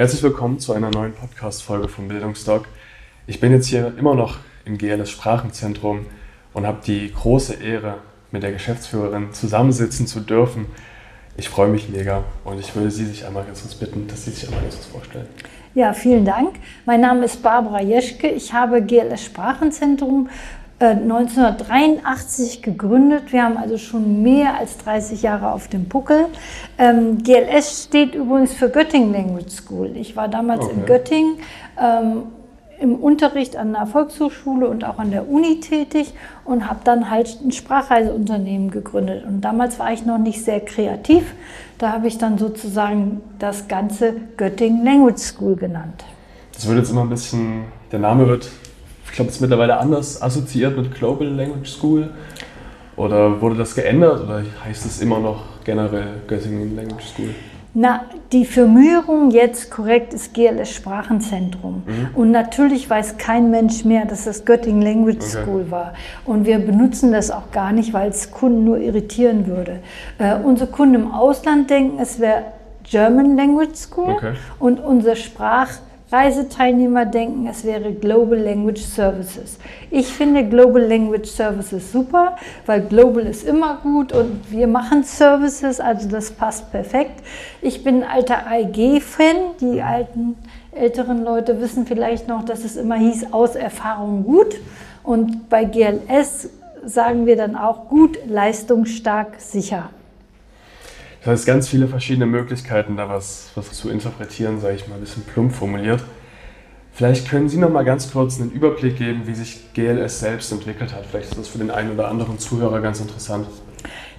Herzlich willkommen zu einer neuen Podcast-Folge von Bildungsdoc. Ich bin jetzt hier immer noch im GLS Sprachenzentrum und habe die große Ehre, mit der Geschäftsführerin zusammensitzen zu dürfen. Ich freue mich mega und ich würde Sie sich einmal ganz kurz bitten, dass Sie sich einmal ganz kurz vorstellen. Ja, vielen Dank. Mein Name ist Barbara Jeschke. Ich habe GLS Sprachenzentrum 1983 äh, gegründet. Wir haben also schon mehr als 30 Jahre auf dem Puckel. Ähm, GLS steht übrigens für Göttingen Language School. Ich war damals okay. in Göttingen ähm, im Unterricht an der Volkshochschule und auch an der Uni tätig und habe dann halt ein Sprachreiseunternehmen gegründet. Und damals war ich noch nicht sehr kreativ. Da habe ich dann sozusagen das ganze Göttingen Language School genannt. Das wird jetzt immer ein bisschen, der Name wird ich glaube, es ist mittlerweile anders assoziiert mit Global Language School. Oder wurde das geändert oder heißt es immer noch generell Göttingen Language School? Na, die Firmierung jetzt korrekt ist GLS Sprachenzentrum. Mhm. Und natürlich weiß kein Mensch mehr, dass das Göttingen Language okay. School war. Und wir benutzen das auch gar nicht, weil es Kunden nur irritieren würde. Äh, unsere Kunden im Ausland denken, es wäre German Language School. Okay. Und unser Sprach Reiseteilnehmer denken, es wäre Global Language Services. Ich finde Global Language Services super, weil Global ist immer gut und wir machen Services, also das passt perfekt. Ich bin ein alter AIG-Fan, die alten älteren Leute wissen vielleicht noch, dass es immer hieß, aus Erfahrung gut. Und bei GLS sagen wir dann auch gut, leistungsstark, sicher. Das heißt, ganz viele verschiedene Möglichkeiten, da was, was zu interpretieren, sage ich mal, ein bisschen plump formuliert. Vielleicht können Sie noch mal ganz kurz einen Überblick geben, wie sich GLS selbst entwickelt hat. Vielleicht ist das für den einen oder anderen Zuhörer ganz interessant.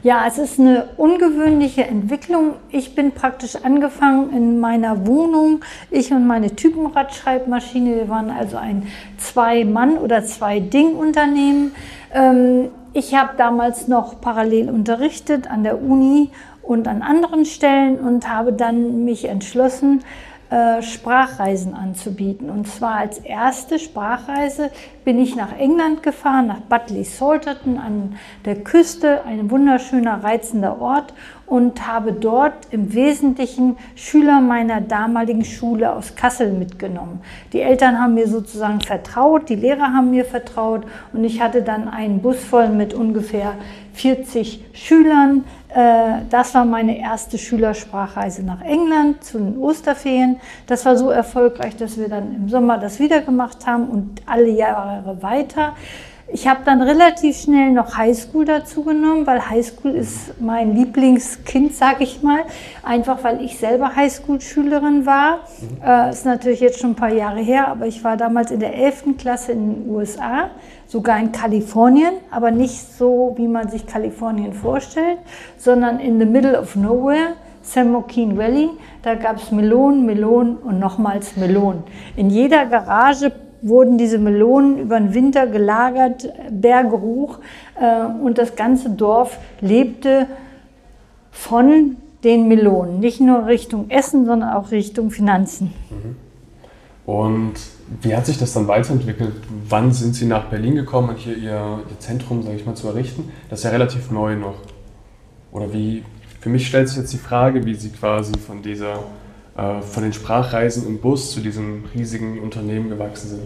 Ja, es ist eine ungewöhnliche Entwicklung. Ich bin praktisch angefangen in meiner Wohnung, ich und meine Typenradschreibmaschine. Wir waren also ein Zwei-Mann- oder Zwei-Ding-Unternehmen. Ähm, ich habe damals noch parallel unterrichtet an der Uni und an anderen Stellen und habe dann mich entschlossen, äh, Sprachreisen anzubieten. Und zwar als erste Sprachreise bin ich nach England gefahren, nach Butley Salterton an der Küste, ein wunderschöner, reizender Ort und habe dort im Wesentlichen Schüler meiner damaligen Schule aus Kassel mitgenommen. Die Eltern haben mir sozusagen vertraut, die Lehrer haben mir vertraut und ich hatte dann einen Bus voll mit ungefähr 40 Schülern, das war meine erste Schülersprachreise nach England zu den Osterferien. Das war so erfolgreich, dass wir dann im Sommer das wieder gemacht haben und alle Jahre weiter. Ich habe dann relativ schnell noch Highschool dazu genommen, weil Highschool ist mein Lieblingskind, sage ich mal. Einfach weil ich selber Highschool-Schülerin war. Mhm. Äh, ist natürlich jetzt schon ein paar Jahre her, aber ich war damals in der 11. Klasse in den USA, sogar in Kalifornien, aber nicht so, wie man sich Kalifornien vorstellt, sondern in the middle of nowhere. San Joaquin Valley, da gab es Melonen, Melonen und nochmals Melonen. In jeder Garage wurden diese Melonen über den Winter gelagert, Berge hoch. Äh, und das ganze Dorf lebte von den Melonen. Nicht nur Richtung Essen, sondern auch Richtung Finanzen. Und wie hat sich das dann weiterentwickelt? Wann sind Sie nach Berlin gekommen und hier Ihr, Ihr Zentrum, sage ich mal, zu errichten? Das ist ja relativ neu noch. Oder wie, für mich stellt sich jetzt die Frage, wie Sie quasi von dieser äh, von den Sprachreisen im Bus zu diesem riesigen Unternehmen gewachsen sind?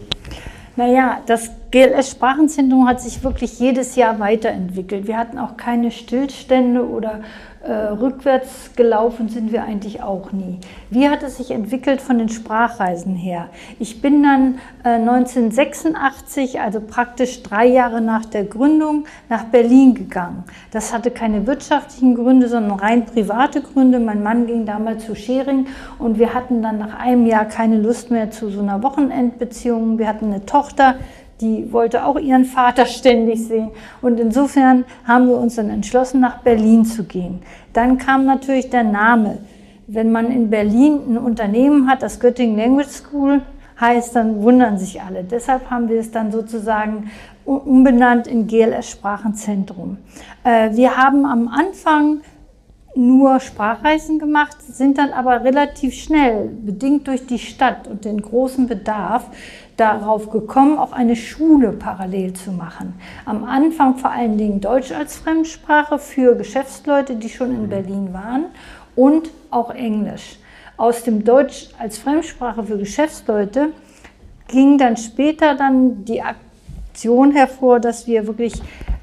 Naja, das GLS Sprachenzentrum hat sich wirklich jedes Jahr weiterentwickelt. Wir hatten auch keine Stillstände oder äh, rückwärts gelaufen sind wir eigentlich auch nie. Wie hat es sich entwickelt von den Sprachreisen her? Ich bin dann äh, 1986, also praktisch drei Jahre nach der Gründung, nach Berlin gegangen. Das hatte keine wirtschaftlichen Gründe, sondern rein private Gründe. Mein Mann ging damals zu Schering und wir hatten dann nach einem Jahr keine Lust mehr zu so einer Wochenendbeziehung. Wir hatten eine Tochter, die wollte auch ihren Vater ständig sehen. Und insofern haben wir uns dann entschlossen, nach Berlin zu gehen. Dann kam natürlich der Name. Wenn man in Berlin ein Unternehmen hat, das Göttingen Language School, heißt, dann wundern sich alle. Deshalb haben wir es dann sozusagen umbenannt in GLS Sprachenzentrum. Äh, wir haben am Anfang nur Sprachreisen gemacht, sind dann aber relativ schnell, bedingt durch die Stadt und den großen Bedarf, darauf gekommen, auch eine Schule parallel zu machen. Am Anfang vor allen Dingen Deutsch als Fremdsprache für Geschäftsleute, die schon in Berlin waren und auch Englisch. Aus dem Deutsch als Fremdsprache für Geschäftsleute ging dann später dann die Aktion hervor, dass wir wirklich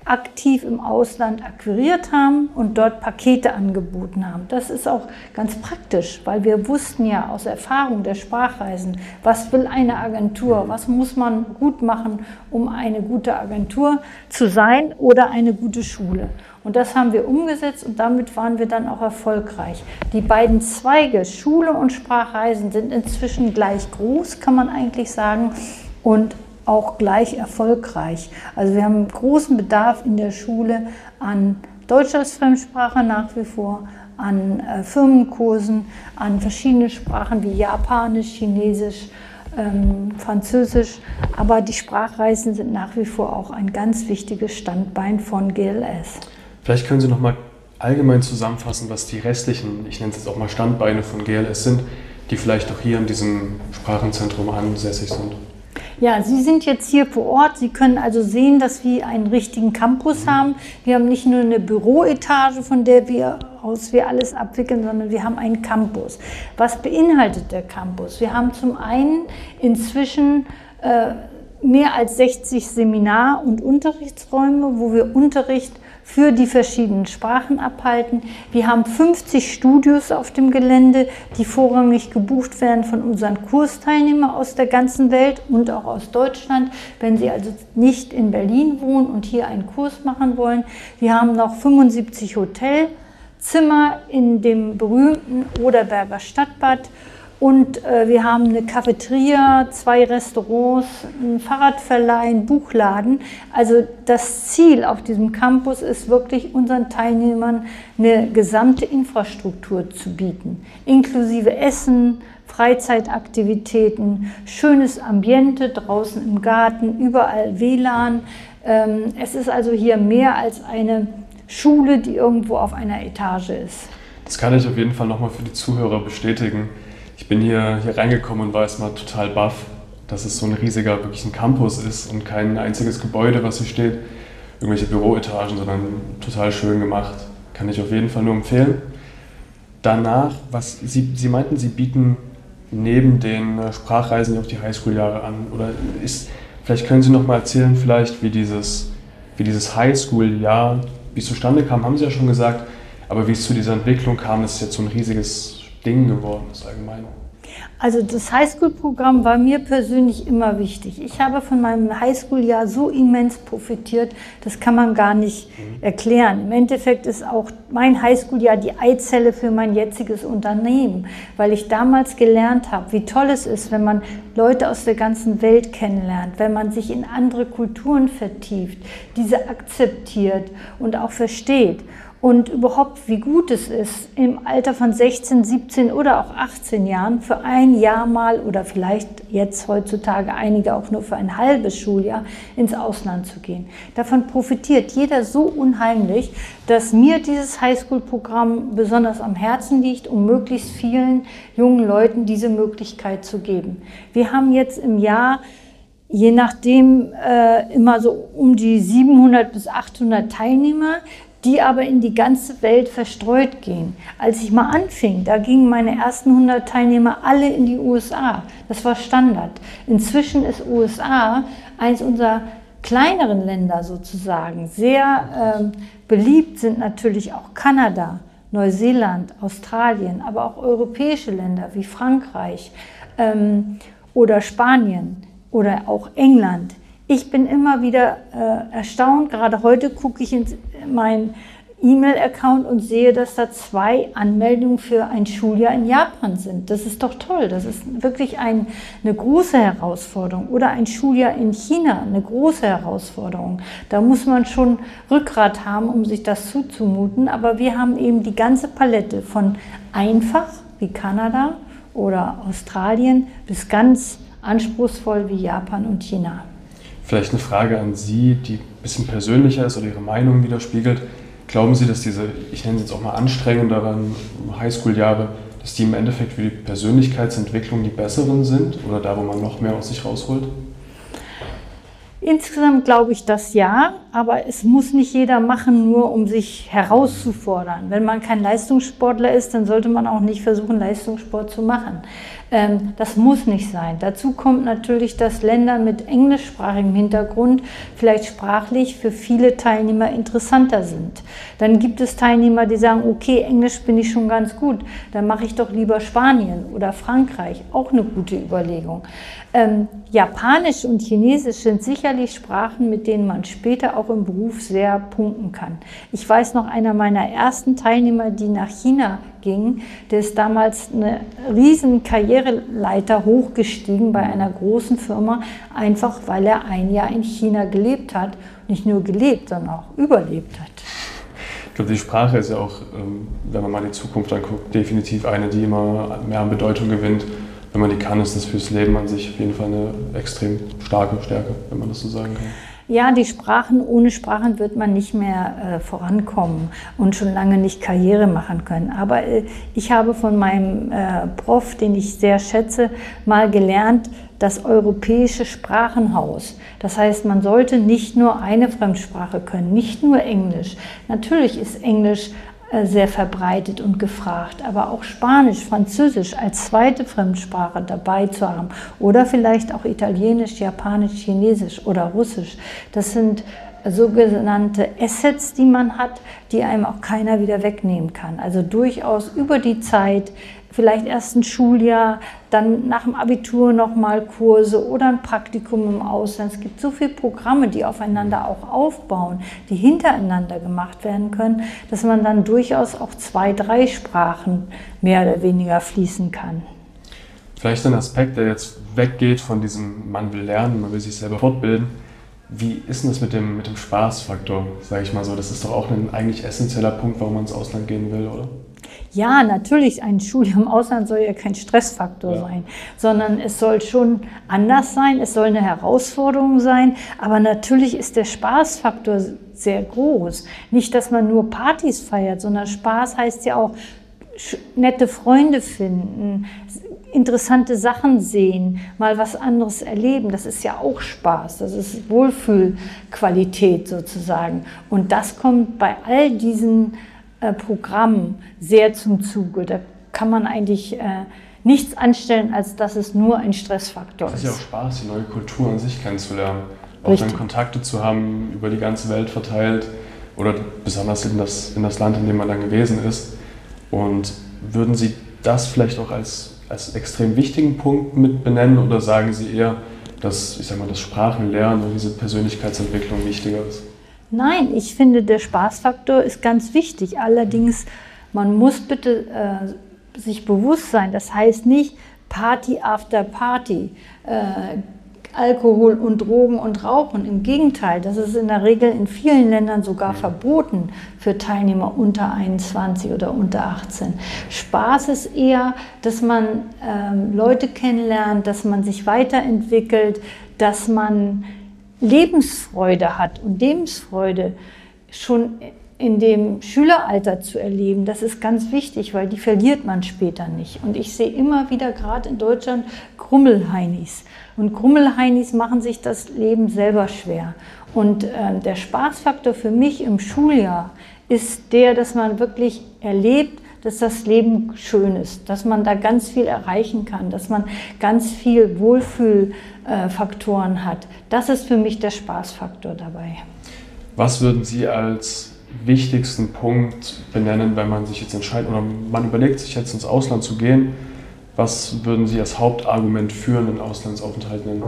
aktiv im Ausland akquiriert haben und dort Pakete angeboten haben. Das ist auch ganz praktisch, weil wir wussten ja aus Erfahrung der Sprachreisen, was will eine Agentur, was muss man gut machen, um eine gute Agentur zu sein oder eine gute Schule. Und das haben wir umgesetzt und damit waren wir dann auch erfolgreich. Die beiden Zweige, Schule und Sprachreisen, sind inzwischen gleich groß, kann man eigentlich sagen. Und auch gleich erfolgreich. Also wir haben großen Bedarf in der Schule an Deutsch als Fremdsprache nach wie vor, an äh, Firmenkursen, an verschiedene Sprachen wie Japanisch, Chinesisch, ähm, Französisch. Aber die Sprachreisen sind nach wie vor auch ein ganz wichtiges Standbein von GLS. Vielleicht können Sie noch mal allgemein zusammenfassen, was die restlichen, ich nenne es jetzt auch mal Standbeine von GLS sind, die vielleicht auch hier in diesem Sprachenzentrum ansässig sind. Ja, Sie sind jetzt hier vor Ort. Sie können also sehen, dass wir einen richtigen Campus haben. Wir haben nicht nur eine Büroetage, von der wir aus wir alles abwickeln, sondern wir haben einen Campus. Was beinhaltet der Campus? Wir haben zum einen inzwischen äh, mehr als 60 Seminar- und Unterrichtsräume, wo wir Unterricht für die verschiedenen Sprachen abhalten. Wir haben 50 Studios auf dem Gelände, die vorrangig gebucht werden von unseren Kursteilnehmern aus der ganzen Welt und auch aus Deutschland, wenn sie also nicht in Berlin wohnen und hier einen Kurs machen wollen. Wir haben noch 75 Hotelzimmer in dem berühmten Oderberger Stadtbad und äh, wir haben eine Cafeteria, zwei Restaurants, einen Fahrradverleih, einen Buchladen. Also das Ziel auf diesem Campus ist wirklich unseren Teilnehmern eine gesamte Infrastruktur zu bieten, inklusive Essen, Freizeitaktivitäten, schönes Ambiente draußen im Garten, überall WLAN. Ähm, es ist also hier mehr als eine Schule, die irgendwo auf einer Etage ist. Das kann ich auf jeden Fall nochmal für die Zuhörer bestätigen ich bin hier, hier reingekommen und war erstmal total baff, dass es so ein riesiger, wirklich ein Campus ist und kein einziges Gebäude, was hier steht, irgendwelche Büroetagen, sondern total schön gemacht. Kann ich auf jeden Fall nur empfehlen. Danach, was Sie, Sie meinten, Sie bieten neben den äh, Sprachreisen auch die Highschool-Jahre an. Oder ist, vielleicht können Sie noch mal erzählen, vielleicht, wie dieses, wie dieses Highschool-Jahr, wie es zustande kam, haben Sie ja schon gesagt. Aber wie es zu dieser Entwicklung kam, ist jetzt so ein riesiges Ding geworden ist allgemein? Also das Highschool-Programm war mir persönlich immer wichtig. Ich habe von meinem Highschool-Jahr so immens profitiert, das kann man gar nicht mhm. erklären. Im Endeffekt ist auch mein Highschool-Jahr die Eizelle für mein jetziges Unternehmen, weil ich damals gelernt habe, wie toll es ist, wenn man Leute aus der ganzen Welt kennenlernt, wenn man sich in andere Kulturen vertieft, diese akzeptiert und auch versteht und überhaupt, wie gut es ist, im Alter von 16, 17 oder auch 18 Jahren für ein Jahr mal oder vielleicht jetzt heutzutage einige auch nur für ein halbes Schuljahr ins Ausland zu gehen. Davon profitiert jeder so unheimlich, dass mir dieses Highschool-Programm besonders am Herzen liegt, um möglichst vielen jungen Leuten diese Möglichkeit zu geben. Wir haben jetzt im Jahr je nachdem äh, immer so um die 700 bis 800 Teilnehmer die aber in die ganze Welt verstreut gehen. Als ich mal anfing, da gingen meine ersten 100 Teilnehmer alle in die USA. Das war Standard. Inzwischen ist USA eines unserer kleineren Länder sozusagen. Sehr ähm, beliebt sind natürlich auch Kanada, Neuseeland, Australien, aber auch europäische Länder wie Frankreich ähm, oder Spanien oder auch England ich bin immer wieder äh, erstaunt. Gerade heute gucke ich in meinen E-Mail-Account und sehe, dass da zwei Anmeldungen für ein Schuljahr in Japan sind. Das ist doch toll. Das ist wirklich ein, eine große Herausforderung. Oder ein Schuljahr in China, eine große Herausforderung. Da muss man schon Rückgrat haben, um sich das zuzumuten. Aber wir haben eben die ganze Palette von einfach wie Kanada oder Australien bis ganz anspruchsvoll wie Japan und China. Vielleicht eine Frage an Sie, die ein bisschen persönlicher ist oder Ihre Meinung widerspiegelt. Glauben Sie, dass diese, ich nenne es jetzt auch mal anstrengenderen Highschool-Jahre, dass die im Endeffekt für die Persönlichkeitsentwicklung die besseren sind oder da, wo man noch mehr aus sich rausholt? Insgesamt glaube ich das ja, aber es muss nicht jeder machen, nur um sich herauszufordern. Wenn man kein Leistungssportler ist, dann sollte man auch nicht versuchen, Leistungssport zu machen. Ähm, das muss nicht sein. Dazu kommt natürlich, dass Länder mit englischsprachigem Hintergrund vielleicht sprachlich für viele Teilnehmer interessanter sind. Dann gibt es Teilnehmer, die sagen, okay, Englisch bin ich schon ganz gut, dann mache ich doch lieber Spanien oder Frankreich. Auch eine gute Überlegung. Ähm, Japanisch und Chinesisch sind sicherlich Sprachen, mit denen man später auch im Beruf sehr punkten kann. Ich weiß noch, einer meiner ersten Teilnehmer, die nach China ging, der ist damals eine riesen Karriereleiter hochgestiegen bei einer großen Firma, einfach weil er ein Jahr in China gelebt hat. Nicht nur gelebt, sondern auch überlebt hat. Ich glaube, die Sprache ist ja auch, ähm, wenn man mal die Zukunft anguckt, definitiv eine, die immer mehr an Bedeutung gewinnt wenn man die kann, ist das fürs Leben an sich auf jeden Fall eine extrem starke Stärke, wenn man das so sagen kann. Ja, die Sprachen, ohne Sprachen wird man nicht mehr äh, vorankommen und schon lange nicht Karriere machen können. Aber äh, ich habe von meinem äh, Prof, den ich sehr schätze, mal gelernt, das europäische Sprachenhaus. Das heißt, man sollte nicht nur eine Fremdsprache können, nicht nur Englisch. Natürlich ist Englisch sehr verbreitet und gefragt, aber auch Spanisch, Französisch als zweite Fremdsprache dabei zu haben oder vielleicht auch Italienisch, Japanisch, Chinesisch oder Russisch. Das sind sogenannte Assets, die man hat, die einem auch keiner wieder wegnehmen kann. Also durchaus über die Zeit vielleicht erst ein Schuljahr, dann nach dem Abitur nochmal Kurse oder ein Praktikum im Ausland. Es gibt so viele Programme, die aufeinander auch aufbauen, die hintereinander gemacht werden können, dass man dann durchaus auch zwei, drei Sprachen mehr oder weniger fließen kann. Vielleicht ein Aspekt, der jetzt weggeht von diesem, man will lernen, man will sich selber fortbilden. Wie ist denn das mit dem, mit dem Spaßfaktor, sage ich mal so? Das ist doch auch ein eigentlich essentieller Punkt, warum man ins Ausland gehen will, oder? Ja, natürlich, ein Studium im Ausland soll ja kein Stressfaktor ja. sein, sondern es soll schon anders sein, es soll eine Herausforderung sein, aber natürlich ist der Spaßfaktor sehr groß. Nicht, dass man nur Partys feiert, sondern Spaß heißt ja auch nette Freunde finden, interessante Sachen sehen, mal was anderes erleben. Das ist ja auch Spaß, das ist Wohlfühlqualität sozusagen. Und das kommt bei all diesen äh, Programm sehr zum Zuge. Da kann man eigentlich äh, nichts anstellen, als dass es nur ein Stressfaktor ist. Es ist ja auch Spaß, die neue Kultur an sich kennenzulernen. Auch Richtig. dann Kontakte zu haben, über die ganze Welt verteilt oder besonders in das, in das Land, in dem man dann gewesen ist. Und würden Sie das vielleicht auch als, als extrem wichtigen Punkt mit benennen oder sagen Sie eher, dass ich sag mal, das Sprachenlernen und diese Persönlichkeitsentwicklung wichtiger ist? Nein, ich finde, der Spaßfaktor ist ganz wichtig. Allerdings, man muss bitte äh, sich bewusst sein, das heißt nicht Party after Party. Äh, Alkohol und Drogen und Rauchen. Im Gegenteil, das ist in der Regel in vielen Ländern sogar verboten für Teilnehmer unter 21 oder unter 18. Spaß ist eher, dass man ähm, Leute kennenlernt, dass man sich weiterentwickelt, dass man Lebensfreude hat und Lebensfreude schon in dem Schüleralter zu erleben, das ist ganz wichtig, weil die verliert man später nicht. Und ich sehe immer wieder gerade in Deutschland Grummelheinis. Und Grummelheinis machen sich das Leben selber schwer. Und äh, der Spaßfaktor für mich im Schuljahr ist der, dass man wirklich erlebt, dass das Leben schön ist, dass man da ganz viel erreichen kann, dass man ganz viel Wohlfühlfaktoren hat. Das ist für mich der Spaßfaktor dabei. Was würden Sie als wichtigsten Punkt benennen, wenn man sich jetzt entscheidet oder man überlegt sich jetzt ins Ausland zu gehen? Was würden Sie als Hauptargument für einen Auslandsaufenthalt nennen?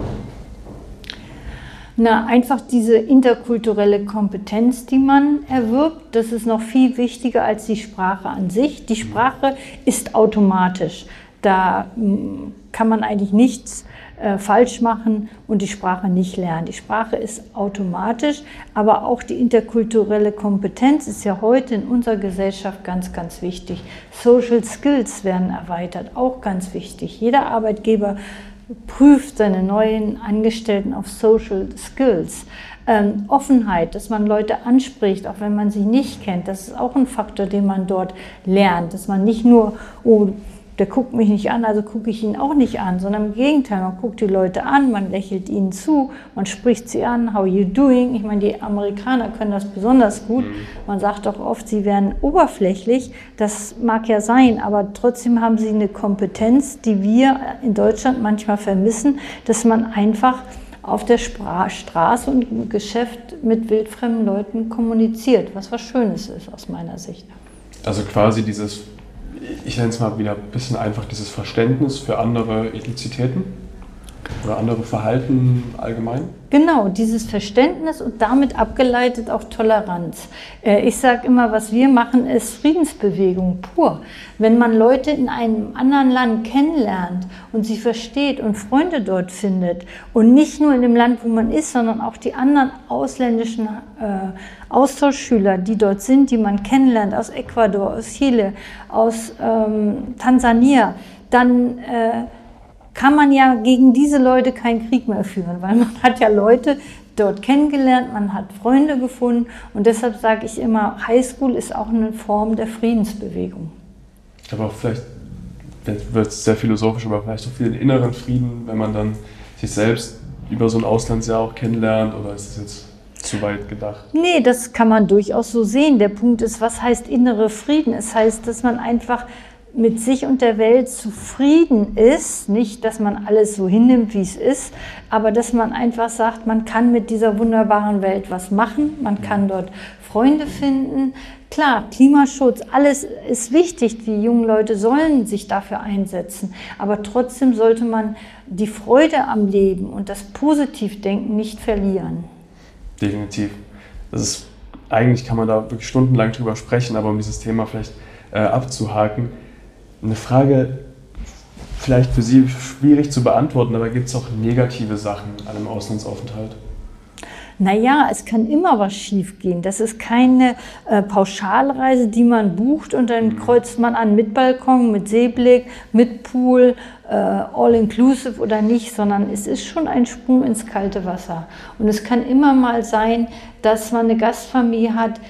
Na, einfach diese interkulturelle Kompetenz, die man erwirbt, das ist noch viel wichtiger als die Sprache an sich. Die Sprache ist automatisch. Da hm, kann man eigentlich nichts äh, falsch machen und die Sprache nicht lernen. Die Sprache ist automatisch, aber auch die interkulturelle Kompetenz ist ja heute in unserer Gesellschaft ganz, ganz wichtig. Social Skills werden erweitert, auch ganz wichtig. Jeder Arbeitgeber prüft seine neuen Angestellten auf Social Skills. Ähm, Offenheit, dass man Leute anspricht, auch wenn man sie nicht kennt, das ist auch ein Faktor, den man dort lernt, dass man nicht nur, oh, der guckt mich nicht an, also gucke ich ihn auch nicht an, sondern im Gegenteil, man guckt die Leute an, man lächelt ihnen zu, man spricht sie an, how you doing? Ich meine, die Amerikaner können das besonders gut. Mhm. Man sagt doch oft, sie wären oberflächlich. Das mag ja sein, aber trotzdem haben sie eine Kompetenz, die wir in Deutschland manchmal vermissen, dass man einfach auf der Spra Straße und im Geschäft mit wildfremden Leuten kommuniziert, was was Schönes ist aus meiner Sicht. Also quasi dieses, ich nenne es mal wieder ein bisschen einfach, dieses Verständnis für andere Ethnizitäten oder andere Verhalten allgemein? Genau, dieses Verständnis und damit abgeleitet auch Toleranz. Äh, ich sage immer, was wir machen, ist Friedensbewegung pur. Wenn man Leute in einem anderen Land kennenlernt und sie versteht und Freunde dort findet und nicht nur in dem Land, wo man ist, sondern auch die anderen ausländischen äh, Austauschschüler, die dort sind, die man kennenlernt, aus Ecuador, aus Chile, aus ähm, Tansania, dann äh, kann man ja gegen diese Leute keinen Krieg mehr führen, weil man hat ja Leute dort kennengelernt, man hat Freunde gefunden und deshalb sage ich immer, Highschool ist auch eine Form der Friedensbewegung. Aber auch vielleicht wird es sehr philosophisch, aber vielleicht auch für den inneren Frieden, wenn man dann sich selbst über so ein Auslandsjahr auch kennenlernt oder ist es jetzt zu weit gedacht? Nee, das kann man durchaus so sehen. Der Punkt ist, was heißt innere Frieden? Es heißt, dass man einfach mit sich und der Welt zufrieden ist, nicht, dass man alles so hinnimmt, wie es ist, aber dass man einfach sagt, man kann mit dieser wunderbaren Welt was machen, man kann dort Freunde finden. Klar, Klimaschutz, alles ist wichtig, die jungen Leute sollen sich dafür einsetzen, aber trotzdem sollte man die Freude am Leben und das Positivdenken nicht verlieren. Definitiv. Das ist, eigentlich kann man da wirklich stundenlang drüber sprechen, aber um dieses Thema vielleicht äh, abzuhaken, eine Frage, vielleicht für Sie schwierig zu beantworten, aber gibt es auch negative Sachen an einem Auslandsaufenthalt? Naja, es kann immer was schiefgehen. Das ist keine äh, Pauschalreise, die man bucht und dann mhm. kreuzt man an mit Balkon, mit Seeblick, mit Pool, äh, all-inclusive oder nicht, sondern es ist schon ein Sprung ins kalte Wasser. Und es kann immer mal sein, dass man eine Gastfamilie hat,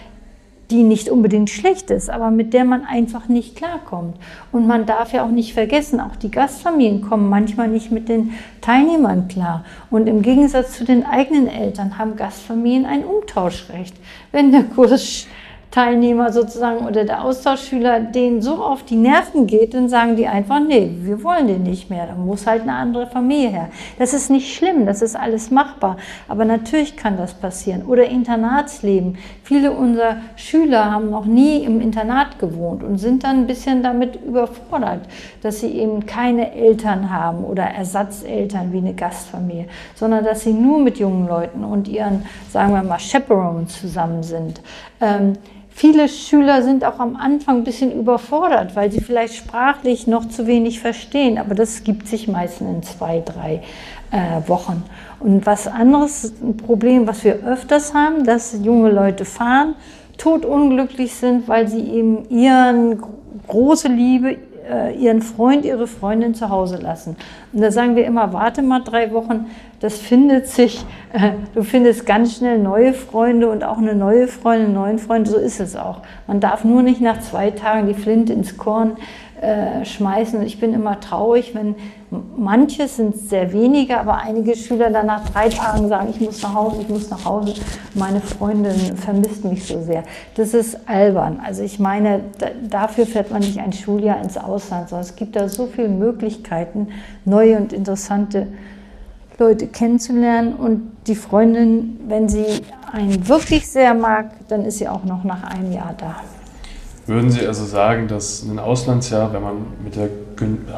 die nicht unbedingt schlecht ist, aber mit der man einfach nicht klarkommt. Und man darf ja auch nicht vergessen, auch die Gastfamilien kommen manchmal nicht mit den Teilnehmern klar. Und im Gegensatz zu den eigenen Eltern haben Gastfamilien ein Umtauschrecht. Wenn der Kurs Teilnehmer sozusagen oder der Austauschschüler denen so auf die Nerven geht, dann sagen die einfach, nee, wir wollen den nicht mehr, da muss halt eine andere Familie her. Das ist nicht schlimm, das ist alles machbar, aber natürlich kann das passieren. Oder Internatsleben. Viele unserer Schüler haben noch nie im Internat gewohnt und sind dann ein bisschen damit überfordert, dass sie eben keine Eltern haben oder Ersatzeltern wie eine Gastfamilie, sondern dass sie nur mit jungen Leuten und ihren, sagen wir mal, Chaperones zusammen sind. Ähm, Viele Schüler sind auch am Anfang ein bisschen überfordert, weil sie vielleicht sprachlich noch zu wenig verstehen, aber das gibt sich meistens in zwei, drei äh, Wochen. Und was anderes, ein Problem, was wir öfters haben, dass junge Leute fahren, totunglücklich sind, weil sie eben ihren große Liebe, äh, ihren Freund, ihre Freundin zu Hause lassen. Und da sagen wir immer, warte mal drei Wochen, das findet sich, äh, du findest ganz schnell neue Freunde und auch eine neue Freundin, einen neuen Freund, so ist es auch. Man darf nur nicht nach zwei Tagen die Flinte ins Korn äh, schmeißen. Ich bin immer traurig, wenn manche sind sehr wenige, aber einige Schüler dann nach drei Tagen sagen, ich muss nach Hause, ich muss nach Hause, meine Freundin vermisst mich so sehr. Das ist albern. Also ich meine, dafür fährt man nicht ein Schuljahr ins Ausland, sondern es gibt da so viele Möglichkeiten, neue und interessante Leute kennenzulernen und die Freundin, wenn sie einen wirklich sehr mag, dann ist sie auch noch nach einem Jahr da. Würden Sie also sagen, dass ein Auslandsjahr, wenn man mit der,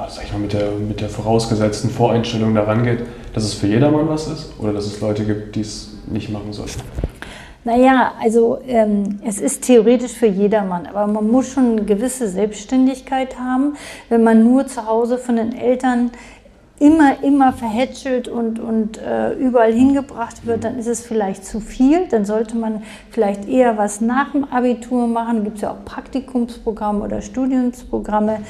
sag ich mal, mit der, mit der vorausgesetzten Voreinstellung daran geht, dass es für jedermann was ist oder dass es Leute gibt, die es nicht machen sollten? Naja, also ähm, es ist theoretisch für jedermann, aber man muss schon eine gewisse Selbstständigkeit haben. Wenn man nur zu Hause von den Eltern immer, immer verhätschelt und, und äh, überall hingebracht wird, dann ist es vielleicht zu viel. Dann sollte man vielleicht eher was nach dem Abitur machen. Gibt es ja auch Praktikumsprogramme oder Studiumsprogramme.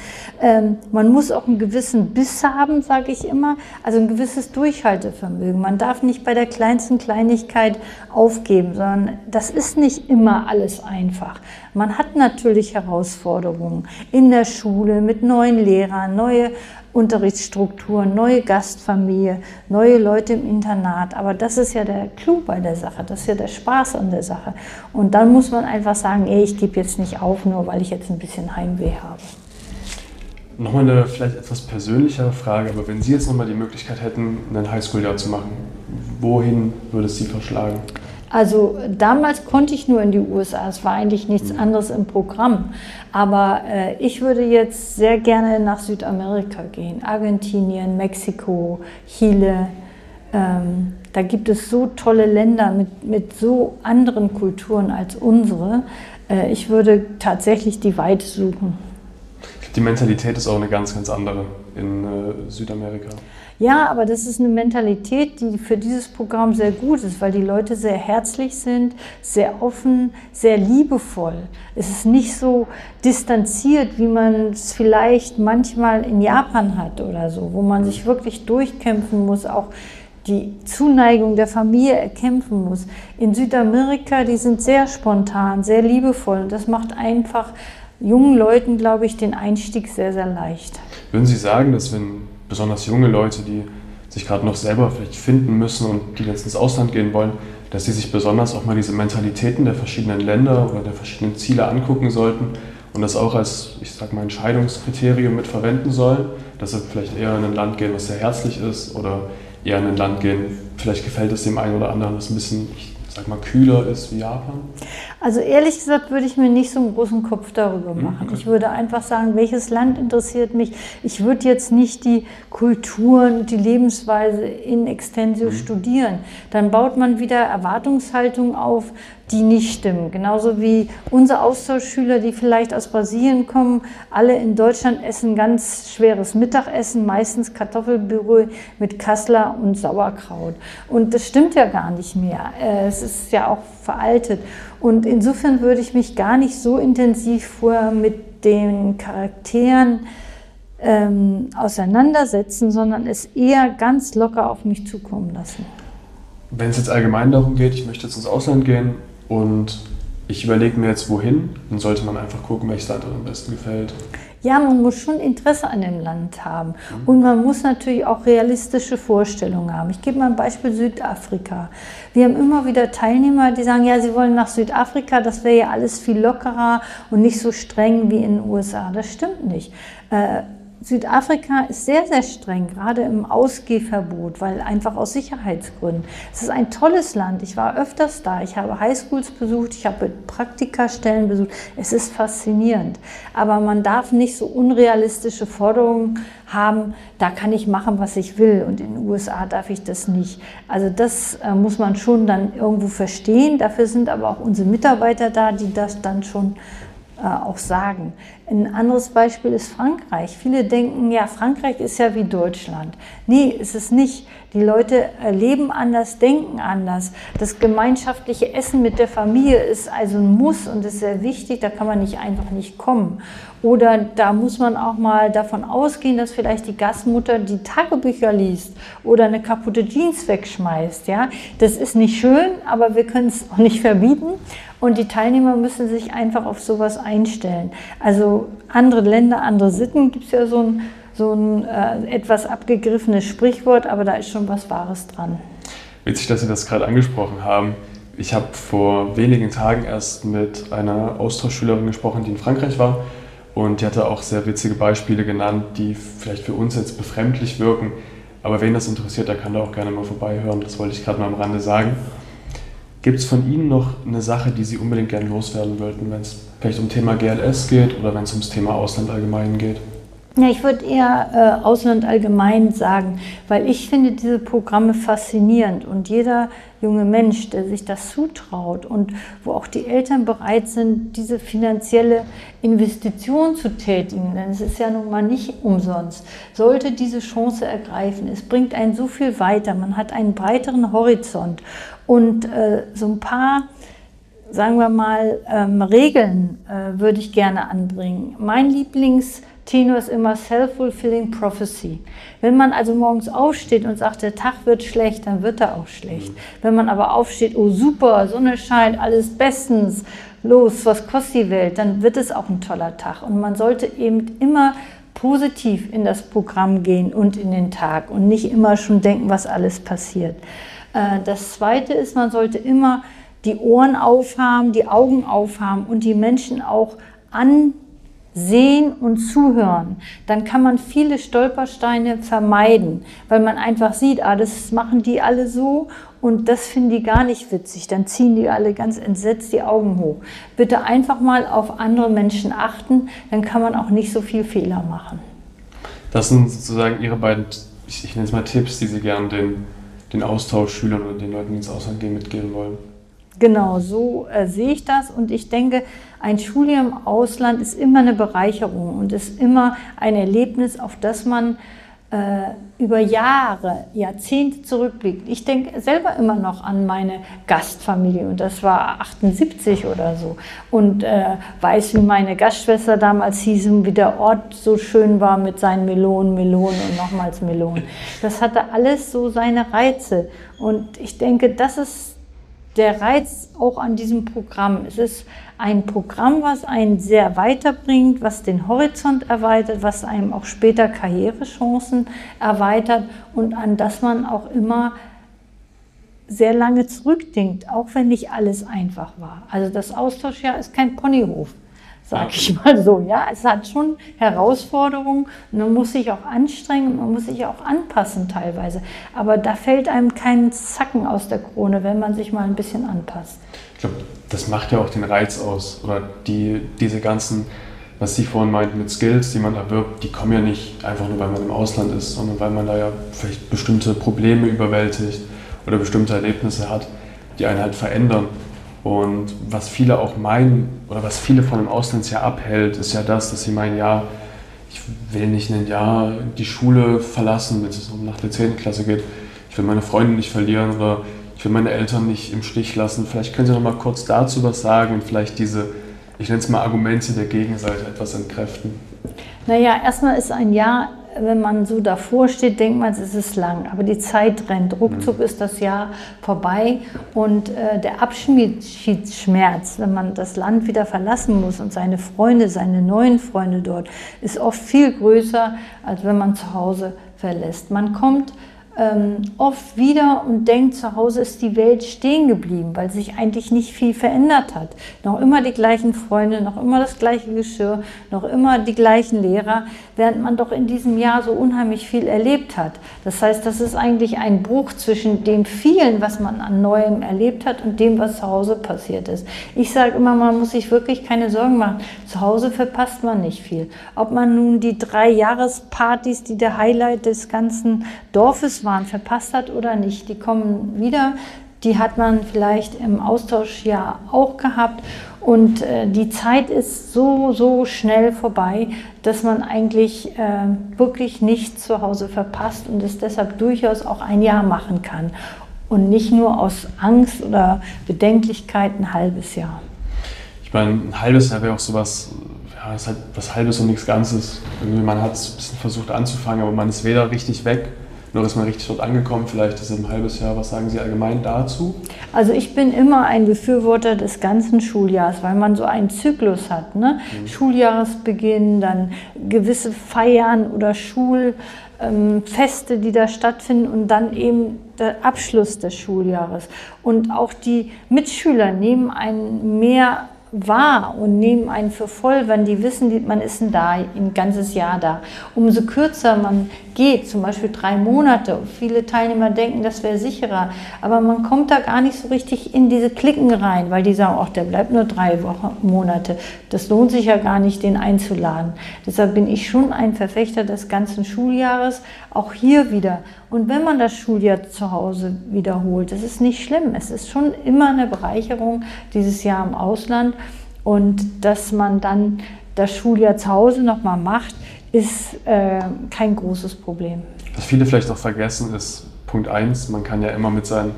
Ähm, man muss auch einen gewissen Biss haben, sage ich immer, also ein gewisses Durchhaltevermögen. Man darf nicht bei der kleinsten Kleinigkeit aufgeben, sondern das ist nicht immer alles einfach. Man hat natürlich Herausforderungen in der Schule mit neuen Lehrern, neue Unterrichtsstrukturen, neue Gastfamilie, neue Leute im Internat. Aber das ist ja der Clou bei der Sache, das ist ja der Spaß an der Sache. Und dann muss man einfach sagen, ey, ich gebe jetzt nicht auf, nur weil ich jetzt ein bisschen Heimweh habe. Nochmal eine vielleicht etwas persönlichere Frage, aber wenn Sie jetzt nochmal die Möglichkeit hätten, ein Highschool-Jahr zu machen, wohin würde es Sie verschlagen? Also damals konnte ich nur in die USA, es war eigentlich nichts mhm. anderes im Programm. Aber äh, ich würde jetzt sehr gerne nach Südamerika gehen, Argentinien, Mexiko, Chile. Ähm, da gibt es so tolle Länder mit, mit so anderen Kulturen als unsere. Äh, ich würde tatsächlich die Weite suchen. Die Mentalität ist auch eine ganz, ganz andere in äh, Südamerika. Ja, aber das ist eine Mentalität, die für dieses Programm sehr gut ist, weil die Leute sehr herzlich sind, sehr offen, sehr liebevoll. Es ist nicht so distanziert, wie man es vielleicht manchmal in Japan hat oder so, wo man sich wirklich durchkämpfen muss, auch die Zuneigung der Familie erkämpfen muss. In Südamerika, die sind sehr spontan, sehr liebevoll und das macht einfach jungen Leuten, glaube ich, den Einstieg sehr, sehr leicht. Würden Sie sagen, dass wenn besonders junge Leute, die sich gerade noch selber vielleicht finden müssen und die jetzt ins Ausland gehen wollen, dass sie sich besonders auch mal diese Mentalitäten der verschiedenen Länder oder der verschiedenen Ziele angucken sollten und das auch als, ich sag mal, Entscheidungskriterium mit verwenden sollen, dass sie vielleicht eher in ein Land gehen, was sehr herzlich ist oder eher in ein Land gehen, vielleicht gefällt es dem einen oder anderen, was ein bisschen, ich sag mal, kühler ist wie Japan? Also ehrlich gesagt würde ich mir nicht so einen großen Kopf darüber hm, machen. Okay. Ich würde einfach sagen, welches Land interessiert mich. Ich würde jetzt nicht die Kulturen, die Lebensweise in Extensio mhm. studieren. Dann baut man wieder Erwartungshaltung auf, die nicht stimmen. Genauso wie unsere Austauschschüler, die vielleicht aus Brasilien kommen, alle in Deutschland essen ganz schweres Mittagessen, meistens Kartoffelbürö mit Kassler und Sauerkraut. Und das stimmt ja gar nicht mehr. Äh, es ist ja auch veraltet. Und insofern würde ich mich gar nicht so intensiv vorher mit den Charakteren ähm, auseinandersetzen, sondern es eher ganz locker auf mich zukommen lassen. Wenn es jetzt allgemein darum geht, ich möchte jetzt ins Ausland gehen, und ich überlege mir jetzt, wohin. Dann sollte man einfach gucken, welches Land am besten gefällt. Ja, man muss schon Interesse an dem Land haben. Mhm. Und man muss natürlich auch realistische Vorstellungen haben. Ich gebe mal ein Beispiel Südafrika. Wir haben immer wieder Teilnehmer, die sagen, ja, sie wollen nach Südafrika, das wäre ja alles viel lockerer und nicht so streng wie in den USA. Das stimmt nicht. Äh, Südafrika ist sehr, sehr streng, gerade im Ausgehverbot, weil einfach aus Sicherheitsgründen. Es ist ein tolles Land. Ich war öfters da. Ich habe Highschools besucht, ich habe Praktikastellen besucht. Es ist faszinierend. Aber man darf nicht so unrealistische Forderungen haben, da kann ich machen, was ich will. Und in den USA darf ich das nicht. Also das äh, muss man schon dann irgendwo verstehen. Dafür sind aber auch unsere Mitarbeiter da, die das dann schon äh, auch sagen. Ein anderes Beispiel ist Frankreich. Viele denken, ja, Frankreich ist ja wie Deutschland. Nee, ist es nicht. Die Leute leben anders, denken anders. Das gemeinschaftliche Essen mit der Familie ist also ein Muss und ist sehr wichtig. Da kann man nicht einfach nicht kommen. Oder da muss man auch mal davon ausgehen, dass vielleicht die Gastmutter die Tagebücher liest oder eine kaputte Jeans wegschmeißt. Ja, das ist nicht schön, aber wir können es auch nicht verbieten. Und die Teilnehmer müssen sich einfach auf sowas einstellen. Also andere Länder, andere Sitten gibt es ja so ein, so ein äh, etwas abgegriffenes Sprichwort, aber da ist schon was Wahres dran. Witzig, dass Sie das gerade angesprochen haben. Ich habe vor wenigen Tagen erst mit einer Austauschschülerin gesprochen, die in Frankreich war. Und die hatte auch sehr witzige Beispiele genannt, die vielleicht für uns jetzt befremdlich wirken. Aber wen das interessiert, der kann da auch gerne mal vorbeihören. Das wollte ich gerade mal am Rande sagen. Gibt es von Ihnen noch eine Sache, die Sie unbedingt gerne loswerden wollten, wenn es vielleicht um Thema GLS geht oder wenn es ums Thema Ausland allgemein geht? Ja, ich würde eher äh, Ausland allgemein sagen, weil ich finde diese Programme faszinierend und jeder junge Mensch, der sich das zutraut und wo auch die Eltern bereit sind, diese finanzielle Investition zu tätigen, denn es ist ja nun mal nicht umsonst, sollte diese Chance ergreifen. Es bringt einen so viel weiter, man hat einen breiteren Horizont und äh, so ein paar sagen wir mal, ähm, Regeln äh, würde ich gerne anbringen. Mein Lieblings- Tenor ist immer Self-Fulfilling Prophecy. Wenn man also morgens aufsteht und sagt, der Tag wird schlecht, dann wird er auch schlecht. Mhm. Wenn man aber aufsteht, oh super, Sonne scheint, alles bestens, los, was kostet die Welt, dann wird es auch ein toller Tag. Und man sollte eben immer positiv in das Programm gehen und in den Tag und nicht immer schon denken, was alles passiert. Äh, das Zweite ist, man sollte immer die Ohren aufhaben, die Augen aufhaben und die Menschen auch an sehen und zuhören, dann kann man viele Stolpersteine vermeiden, weil man einfach sieht, ah, das machen die alle so und das finden die gar nicht witzig. Dann ziehen die alle ganz entsetzt die Augen hoch. Bitte einfach mal auf andere Menschen achten, dann kann man auch nicht so viel Fehler machen. Das sind sozusagen Ihre beiden, ich, ich nenne es mal Tipps, die Sie gerne den, den Austauschschülern oder den Leuten, die ins Ausland gehen, mitgeben wollen. Genau, so äh, sehe ich das und ich denke, ein Schuljahr im Ausland ist immer eine Bereicherung und ist immer ein Erlebnis, auf das man über Jahre, Jahrzehnte zurückblickt. Ich denke selber immer noch an meine Gastfamilie und das war 78 oder so und äh, weiß, wie meine Gastschwester damals hieß und wie der Ort so schön war mit seinen Melonen, Melonen und nochmals Melonen. Das hatte alles so seine Reize und ich denke, das ist der Reiz auch an diesem Programm. Es ist ein Programm, was einen sehr weiterbringt, was den Horizont erweitert, was einem auch später Karrierechancen erweitert und an das man auch immer sehr lange zurückdenkt, auch wenn nicht alles einfach war. Also das Austauschjahr ist kein Ponyhof sag ich mal so. Ja, es hat schon Herausforderungen und man muss sich auch anstrengen, man muss sich auch anpassen teilweise. Aber da fällt einem kein Zacken aus der Krone, wenn man sich mal ein bisschen anpasst. Ich glaube, das macht ja auch den Reiz aus. Oder die, diese ganzen, was Sie vorhin meinten mit Skills, die man erwirbt, die kommen ja nicht einfach nur, weil man im Ausland ist, sondern weil man da ja vielleicht bestimmte Probleme überwältigt oder bestimmte Erlebnisse hat, die einen halt verändern. Und was viele auch meinen, oder was viele von dem Auslandsjahr abhält, ist ja das, dass sie meinen, ja, ich will nicht ein Jahr die Schule verlassen, wenn es nach der 10. Klasse geht. Ich will meine Freunde nicht verlieren oder ich will meine Eltern nicht im Stich lassen. Vielleicht können Sie noch mal kurz dazu was sagen und vielleicht diese, ich nenne es mal Argumente der Gegenseite etwas entkräften. Naja, erstmal ist ein Jahr wenn man so davor steht, denkt man, es ist lang. Aber die Zeit rennt. Ruckzuck mhm. ist das Jahr vorbei. Und äh, der Abschiedsschmerz, wenn man das Land wieder verlassen muss und seine Freunde, seine neuen Freunde dort, ist oft viel größer, als wenn man zu Hause verlässt. Man kommt ähm, oft wieder und denkt, zu Hause ist die Welt stehen geblieben, weil sich eigentlich nicht viel verändert hat. Noch immer die gleichen Freunde, noch immer das gleiche Geschirr, noch immer die gleichen Lehrer, während man doch in diesem Jahr so unheimlich viel erlebt hat. Das heißt, das ist eigentlich ein Bruch zwischen dem vielen, was man an Neuem erlebt hat und dem, was zu Hause passiert ist. Ich sage immer, man muss sich wirklich keine Sorgen machen. Zu Hause verpasst man nicht viel. Ob man nun die drei Jahrespartys, die der Highlight des ganzen Dorfes waren, verpasst hat oder nicht. Die kommen wieder. Die hat man vielleicht im Austauschjahr auch gehabt. Und äh, die Zeit ist so, so schnell vorbei, dass man eigentlich äh, wirklich nichts zu Hause verpasst und es deshalb durchaus auch ein Jahr machen kann. Und nicht nur aus Angst oder Bedenklichkeit ein halbes Jahr. Ich meine, ein halbes Jahr wäre auch sowas, ja, ist halt was Halbes und nichts Ganzes. Irgendwie man hat es ein bisschen versucht anzufangen, aber man ist weder richtig weg noch ist man richtig dort angekommen, vielleicht ist es ein halbes Jahr. Was sagen Sie allgemein dazu? Also ich bin immer ein Befürworter des ganzen Schuljahres, weil man so einen Zyklus hat. Ne? Mhm. Schuljahresbeginn, dann gewisse Feiern oder Schulfeste, ähm, die da stattfinden und dann eben der Abschluss des Schuljahres. Und auch die Mitschüler nehmen einen mehr wahr und nehmen einen für voll, wenn die wissen, man ist da ein ganzes Jahr da. Umso kürzer man geht, zum Beispiel drei Monate. Viele Teilnehmer denken, das wäre sicherer, aber man kommt da gar nicht so richtig in diese Klicken rein, weil die sagen, ach, der bleibt nur drei Wochen, Monate. Das lohnt sich ja gar nicht, den einzuladen. Deshalb bin ich schon ein Verfechter des ganzen Schuljahres, auch hier wieder. Und wenn man das Schuljahr zu Hause wiederholt, das ist nicht schlimm. Es ist schon immer eine Bereicherung dieses Jahr im Ausland. Und dass man dann das Schuljahr zu Hause nochmal macht, ist äh, kein großes Problem. Was viele vielleicht auch vergessen ist, Punkt 1, man kann ja immer mit seinen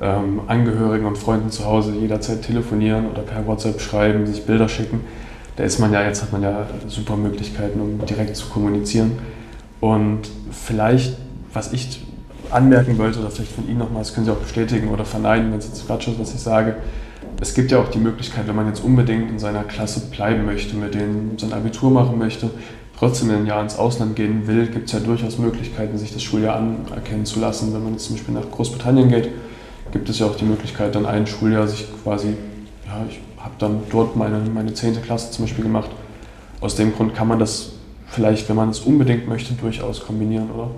ähm, Angehörigen und Freunden zu Hause jederzeit telefonieren oder per WhatsApp schreiben, sich Bilder schicken. Da ist man ja, jetzt hat man ja super Möglichkeiten, um direkt zu kommunizieren. Und vielleicht, was ich anmerken wollte, oder vielleicht von Ihnen nochmal, das können Sie auch bestätigen oder verneinen, wenn es jetzt Quatsch ist, was ich sage. Es gibt ja auch die Möglichkeit, wenn man jetzt unbedingt in seiner Klasse bleiben möchte, mit denen sein Abitur machen möchte, trotzdem ein Jahr ins Ausland gehen will, gibt es ja durchaus Möglichkeiten, sich das Schuljahr anerkennen zu lassen. Wenn man jetzt zum Beispiel nach Großbritannien geht, gibt es ja auch die Möglichkeit, dann ein Schuljahr sich quasi, ja, ich habe dann dort meine, meine 10. Klasse zum Beispiel gemacht. Aus dem Grund kann man das vielleicht, wenn man es unbedingt möchte, durchaus kombinieren, oder?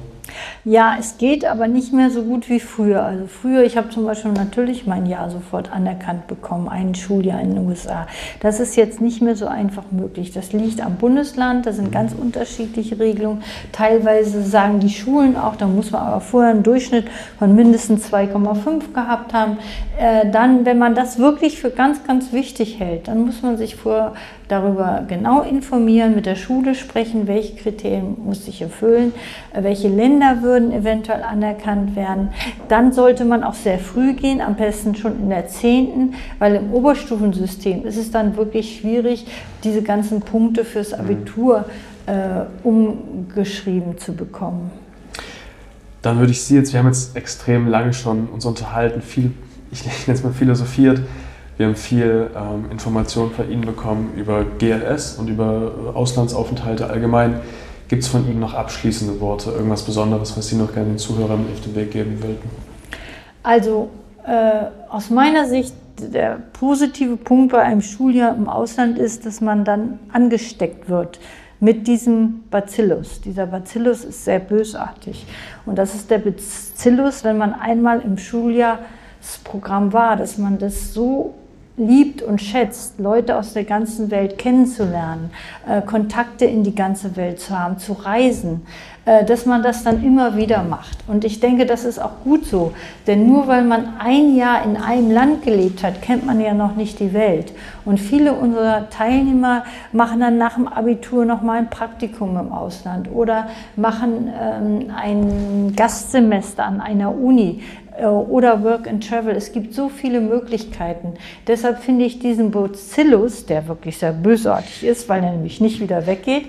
Ja, es geht aber nicht mehr so gut wie früher. Also früher, ich habe zum Beispiel natürlich mein Jahr sofort anerkannt bekommen, ein Schuljahr in den USA. Das ist jetzt nicht mehr so einfach möglich. Das liegt am Bundesland, da sind ganz unterschiedliche Regelungen. Teilweise sagen die Schulen auch, da muss man aber vorher einen Durchschnitt von mindestens 2,5 gehabt haben. Äh, dann, wenn man das wirklich für ganz, ganz wichtig hält, dann muss man sich vor darüber genau informieren, mit der Schule sprechen, welche Kriterien muss ich erfüllen, welche Länder würden eventuell anerkannt werden. Dann sollte man auch sehr früh gehen, am besten schon in der 10., weil im Oberstufensystem ist es dann wirklich schwierig, diese ganzen Punkte fürs Abitur äh, umgeschrieben zu bekommen. Dann würde ich Sie jetzt, wir haben jetzt extrem lange schon uns unterhalten, viel, ich nenne es mal philosophiert, wir haben viel ähm, Informationen von Ihnen bekommen über GLS und über Auslandsaufenthalte allgemein. Gibt es von Ihnen noch abschließende Worte, irgendwas Besonderes, was Sie noch gerne den Zuhörern auf den Weg geben wollten? Also äh, aus meiner Sicht, der positive Punkt bei einem Schuljahr im Ausland ist, dass man dann angesteckt wird mit diesem Bacillus. Dieser Bacillus ist sehr bösartig. Und das ist der Bacillus, wenn man einmal im Schuljahr das Programm war, dass man das so liebt und schätzt, Leute aus der ganzen Welt kennenzulernen, äh, Kontakte in die ganze Welt zu haben, zu reisen, äh, dass man das dann immer wieder macht. Und ich denke, das ist auch gut so, denn nur weil man ein Jahr in einem Land gelebt hat, kennt man ja noch nicht die Welt. Und viele unserer Teilnehmer machen dann nach dem Abitur noch mal ein Praktikum im Ausland oder machen ähm, ein Gastsemester an einer Uni. Äh, oder Work and Travel. Es gibt so viele Möglichkeiten. Deshalb finde ich diesen Bacillus, der wirklich sehr bösartig ist, weil er nämlich nicht wieder weggeht,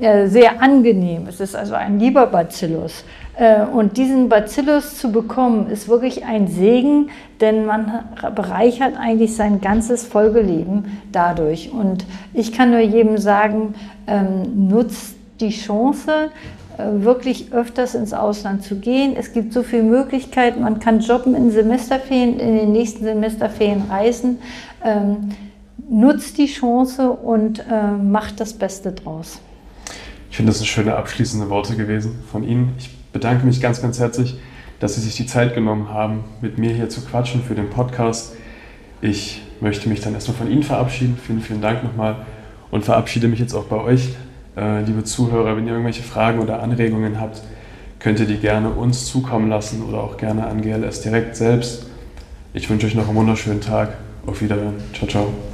äh, sehr angenehm. Es ist also ein lieber Bacillus. Äh, und diesen Bacillus zu bekommen, ist wirklich ein Segen, denn man bereichert eigentlich sein ganzes Folgeleben dadurch. Und ich kann nur jedem sagen, ähm, nutzt die Chance, wirklich öfters ins Ausland zu gehen. Es gibt so viele Möglichkeiten. Man kann jobben in Semesterferien, in den nächsten Semesterferien reisen. Ähm, nutzt die Chance und äh, macht das Beste draus. Ich finde, das sind schöne abschließende Worte gewesen von Ihnen. Ich bedanke mich ganz, ganz herzlich, dass Sie sich die Zeit genommen haben, mit mir hier zu quatschen für den Podcast. Ich möchte mich dann erstmal von Ihnen verabschieden. Vielen, vielen Dank nochmal und verabschiede mich jetzt auch bei euch äh, liebe Zuhörer, wenn ihr irgendwelche Fragen oder Anregungen habt, könnt ihr die gerne uns zukommen lassen oder auch gerne an GLS direkt selbst. Ich wünsche euch noch einen wunderschönen Tag. Auf Wiedersehen. Ciao, ciao.